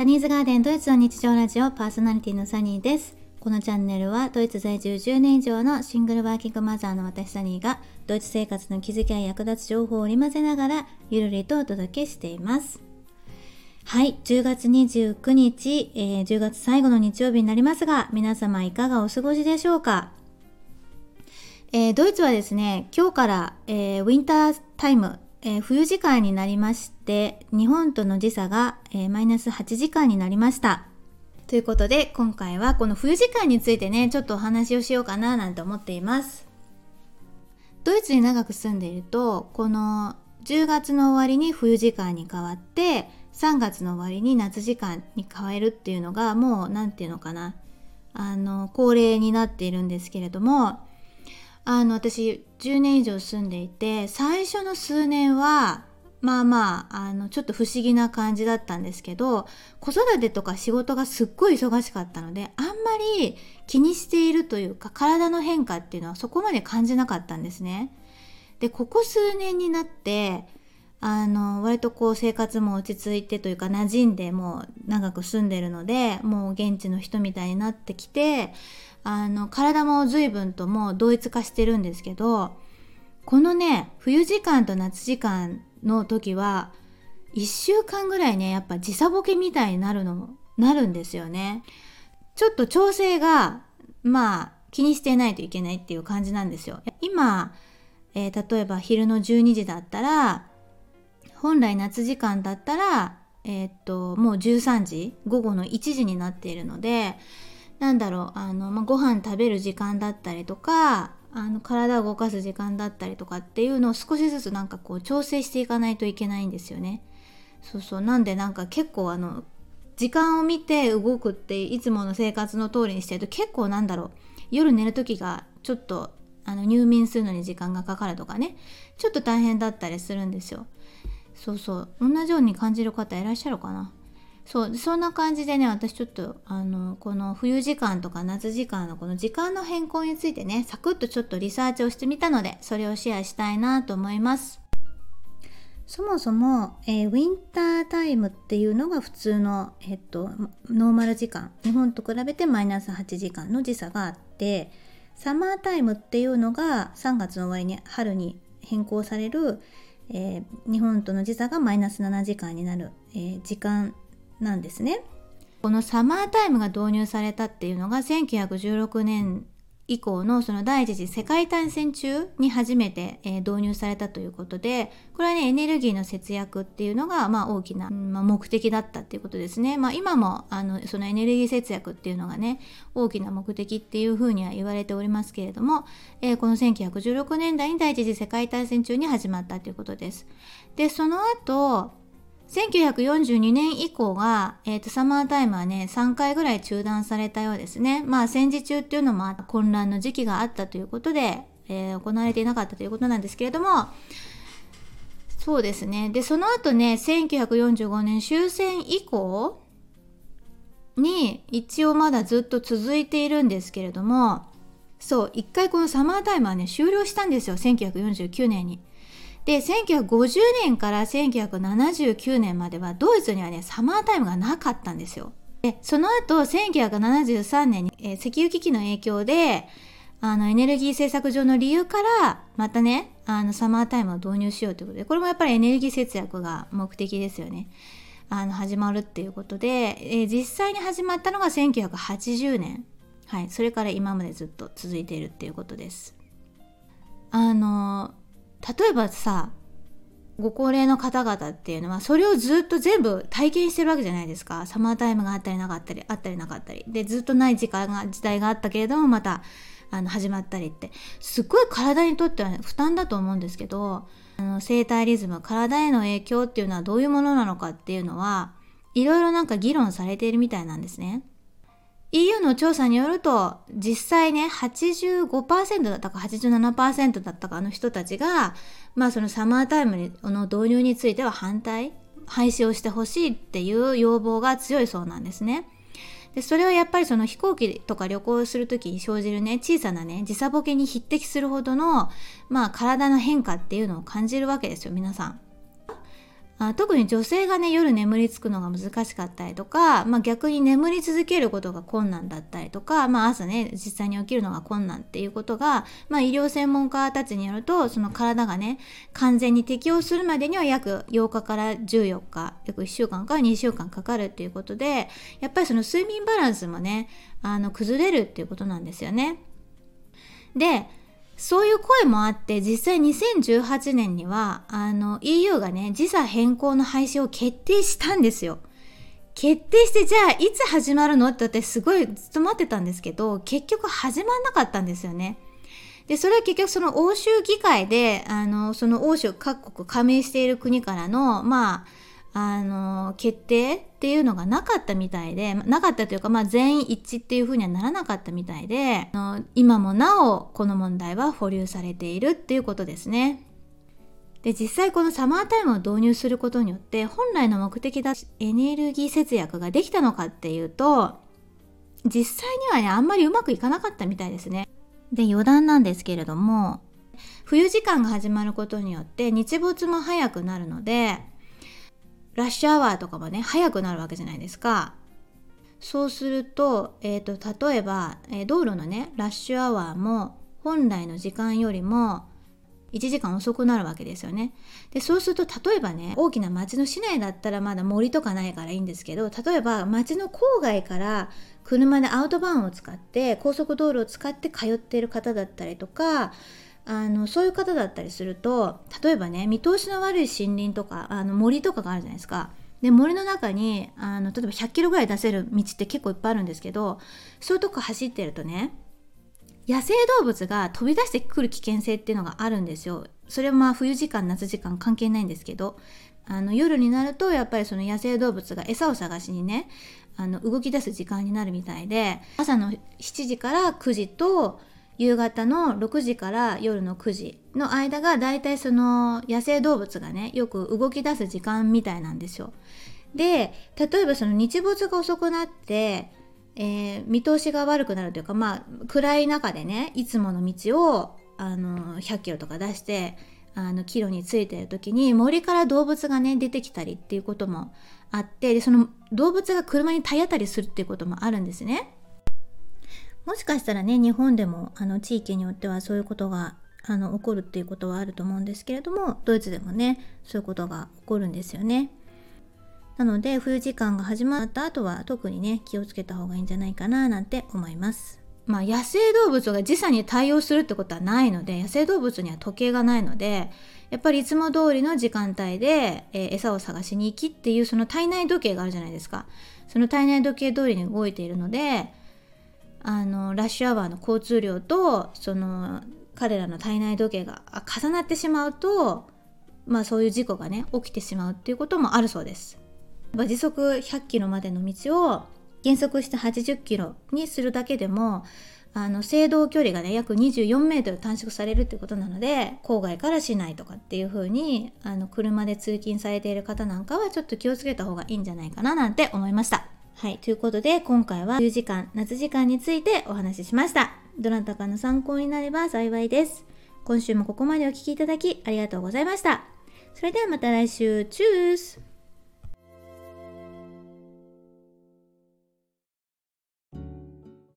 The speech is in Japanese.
サニーズガーデンドイツの日常ラジオパーソナリティのサニーです。このチャンネルはドイツ在住10年以上のシングルワーキングマザーの私サニーがドイツ生活の気づきや役立つ情報を織り交ぜながらゆるりとお届けしています。はい、10月29日、えー、10月最後の日曜日になりますが皆様いかがお過ごしでしょうか？えー、ドイツはですね、今日から、えー、ウィンタータイム、えー、冬時間になりまして、日本との時差が、えマイナス8時間になりました。ということで、今回はこの冬時間についてね、ちょっとお話をしようかななんて思っています。ドイツに長く住んでいると、この10月の終わりに冬時間に変わって、3月の終わりに夏時間に変えるっていうのが、もう何て言うのかな、あの、恒例になっているんですけれども、あの私10年以上住んでいて最初の数年はまあまああのちょっと不思議な感じだったんですけど子育てとか仕事がすっごい忙しかったのであんまり気にしているというか体の変化っていうのはそこまで感じなかったんですね。でここ数年になってあの割とこう生活も落ち着いてというか馴染んでもう長く住んでるのでもう現地の人みたいになってきてあの体も随分ともう同一化してるんですけどこのね冬時間と夏時間の時は1週間ぐらいねやっぱ時差ボケみたいになるのなるんですよね。ちょっと調整がまあ気にしてないといけないっていう感じなんですよ。今、えー、例えば昼の12時だったら本来夏時間だったらえー、っともう13時午後の1時になっているのでなんだろうあの、まあ、ご飯食べる時間だったりとかあの体を動かす時間だったりとかっていうのを少しずつなんかこう調整していかないといけないんですよね。そうそうなんでなんか結構あの時間を見て動くっていつもの生活の通りにしてると結構なんだろう夜寝る時がちょっとあの入眠するのに時間がかかるとかねちょっと大変だったりするんですよ。そうそう。同じように感じる方いらっしゃるかな。そう。そんな感じでね私ちょっとあのこの冬時間とか夏時間のこの時間の変更についてねサクッとちょっとリサーチをしてみたのでそれをシェアしたいなと思います。そもそも、えー、ウィンタータイムっていうのが普通の、えっと、ノーマル時間。日本と比べてマイナス8時間の時差があってサマータイムっていうのが3月の終わりに春に変更される、えー、日本との時差がマイナス7時間になる、えー、時間なんですね。このサマータイムが導入されたっていうのが1916年以降のその第一次世界大戦中に初めて、え、導入されたということでこれはねエネルギーの節約っていうのが、まあ、大きな、目的だったっていうことですね、まあ、今もあのそのエネルギー節約っていうのがね大きな目的っていうふうには言われておりますけれども、え、この1916年代に第一次世界大戦中に始まったということです。でその後1942年以降が、えーと、サマータイムはね3回ぐらい中断されたようですね。まあ戦時中っていうのも混乱の時期があったということで、えー、行われていなかったということなんですけれどもそうですねでその後ね1945年終戦以降に一応まだずっと続いているんですけれどもそう一回このサマータイムはね終了したんですよ1949年に。で1950年から1979年まではドイツにはねサマータイムがなかったんですよ。でその後1973年に、えー、石油危機の影響であのエネルギー政策上の理由からまたねあのサマータイムを導入しようということでこれもやっぱりエネルギー節約が目的ですよね。あの始まるっていうことで、えー、実際に始まったのが1980年はいそれから今までずっと続いているっていうことです。あの例えばさご高齢の方々っていうのはそれをずっと全部体験してるわけじゃないですか。サマータイムがあったりなかったりあったりなかったり。でずっとない時間が時代があったけれどもまたあの始まったりって。すっごい体にとっては、負担だと思うんですけどあの生体リズム体への影響っていうのはどういうものなのかっていうのはいろいろなんか議論されているみたいなんですね。EU の調査によると実際ね85%だったか87%だったかの人たちがまあそのサマータイムの導入については反対廃止をしてほしいっていう要望が強いそうなんですね。でそれはやっぱりその飛行機とか旅行する時に生じるね小さなね時差ボケに匹敵するほどのまあ体の変化っていうのを感じるわけですよ皆さん。あ特に女性がね夜眠りつくのが難しかったりとか、まあ、逆に眠り続けることが困難だったりとか、まあ、朝ね実際に起きるのが困難っていうことが、まあ、医療専門家たちによるとその体がね完全に適応するまでには約8日から14日約1週間から2週間かかるっていうことでやっぱりその睡眠バランスもねあの崩れるっていうことなんですよね。でそういう声もあって、実際2018年には、あの、EU がね、時差変更の廃止を決定したんですよ。決定して、じゃあ、いつ始まるのって私すごいずっと待ってたんですけど、結局始まんなかったんですよね。で、それは結局その欧州議会で、あの、その欧州各国加盟している国からの、まあ、あの決定っていうのがなかったみたいでなかったというか、まあ、全員一致っていうふうにはならなかったみたいでの今もなおこの問題は保留されているっていうことですね。で実際このサマータイムを導入することによって本来の目的だエネルギー節約ができたのかっていうと実際にはねあんまりうまくいかなかったみたいですね。で余談なんですけれども冬時間が始まることによって日没も早くなるのでラッシュアワーとかもね早くなるわけじゃないですかそうすると,、えーと、例えば、えー、道路のねラッシュアワーも本来の時間よりも1時間遅くなるわけですよね。でそうすると例えばね大きな町の市内だったらまだ森とかないからいいんですけど例えば町の郊外から車でアウトバーンを使って高速道路を使って通っている方だったりとかあのそういう方だったりすると例えばね見通しの悪い森林とかあの森とかがあるじゃないですか。で森の中にあの例えば100キロぐらい出せる道って結構いっぱいあるんですけどそういうとこ走ってるとね野生動物が飛び出してくる危険性っていうのがあるんですよ。それはまあ冬時間夏時間関係ないんですけどあの夜になるとやっぱりその野生動物が餌を探しにねあの動き出す時間になるみたいで朝の7時から9時と夕方の6時から夜の9時の間がだいたいその野生動物がねよく動き出す時間みたいなんですよ。で例えばその日没が遅くなって、えー、見通しが悪くなるというかまあ暗い中でねいつもの道をあの100キロとか出してあのキロについてる時に森から動物がね出てきたりっていうこともあってでその動物が車に体当たりするっていうこともあるんですね。もしかしたらね日本でもあの地域によってはそういうことがあの起こるっていうことはあると思うんですけれどもドイツでもねそういうことが起こるんですよね。なので冬時間が始まった後は特にね気をつけた方がいいんじゃないかななんて思います。まあ、野生動物が時差に対応するってことはないので野生動物には時計がないのでやっぱりいつも通りの時間帯で、えー、餌を探しに行きっていうその体内時計があるじゃないですかその体内時計通りに動いているのであのラッシュアワーの交通量とその彼らの体内時計が重なってしまうと、まあ、そういう事故がね起きてしまうっていうこともあるそうです。時速100キロまでの道を減速して80キロにするだけでもあの制動距離がね約24メートル短縮されるっていうことなので郊外から市内とかっていう風にあに車で通勤されている方なんかはちょっと気をつけた方がいいんじゃないかななんて思いました。はい。ということで、今回は冬時間、夏時間についてお話ししました。どなたかの参考になれば幸いです。今週もここまでお聴きいただきありがとうございました。それではまた来週、チュース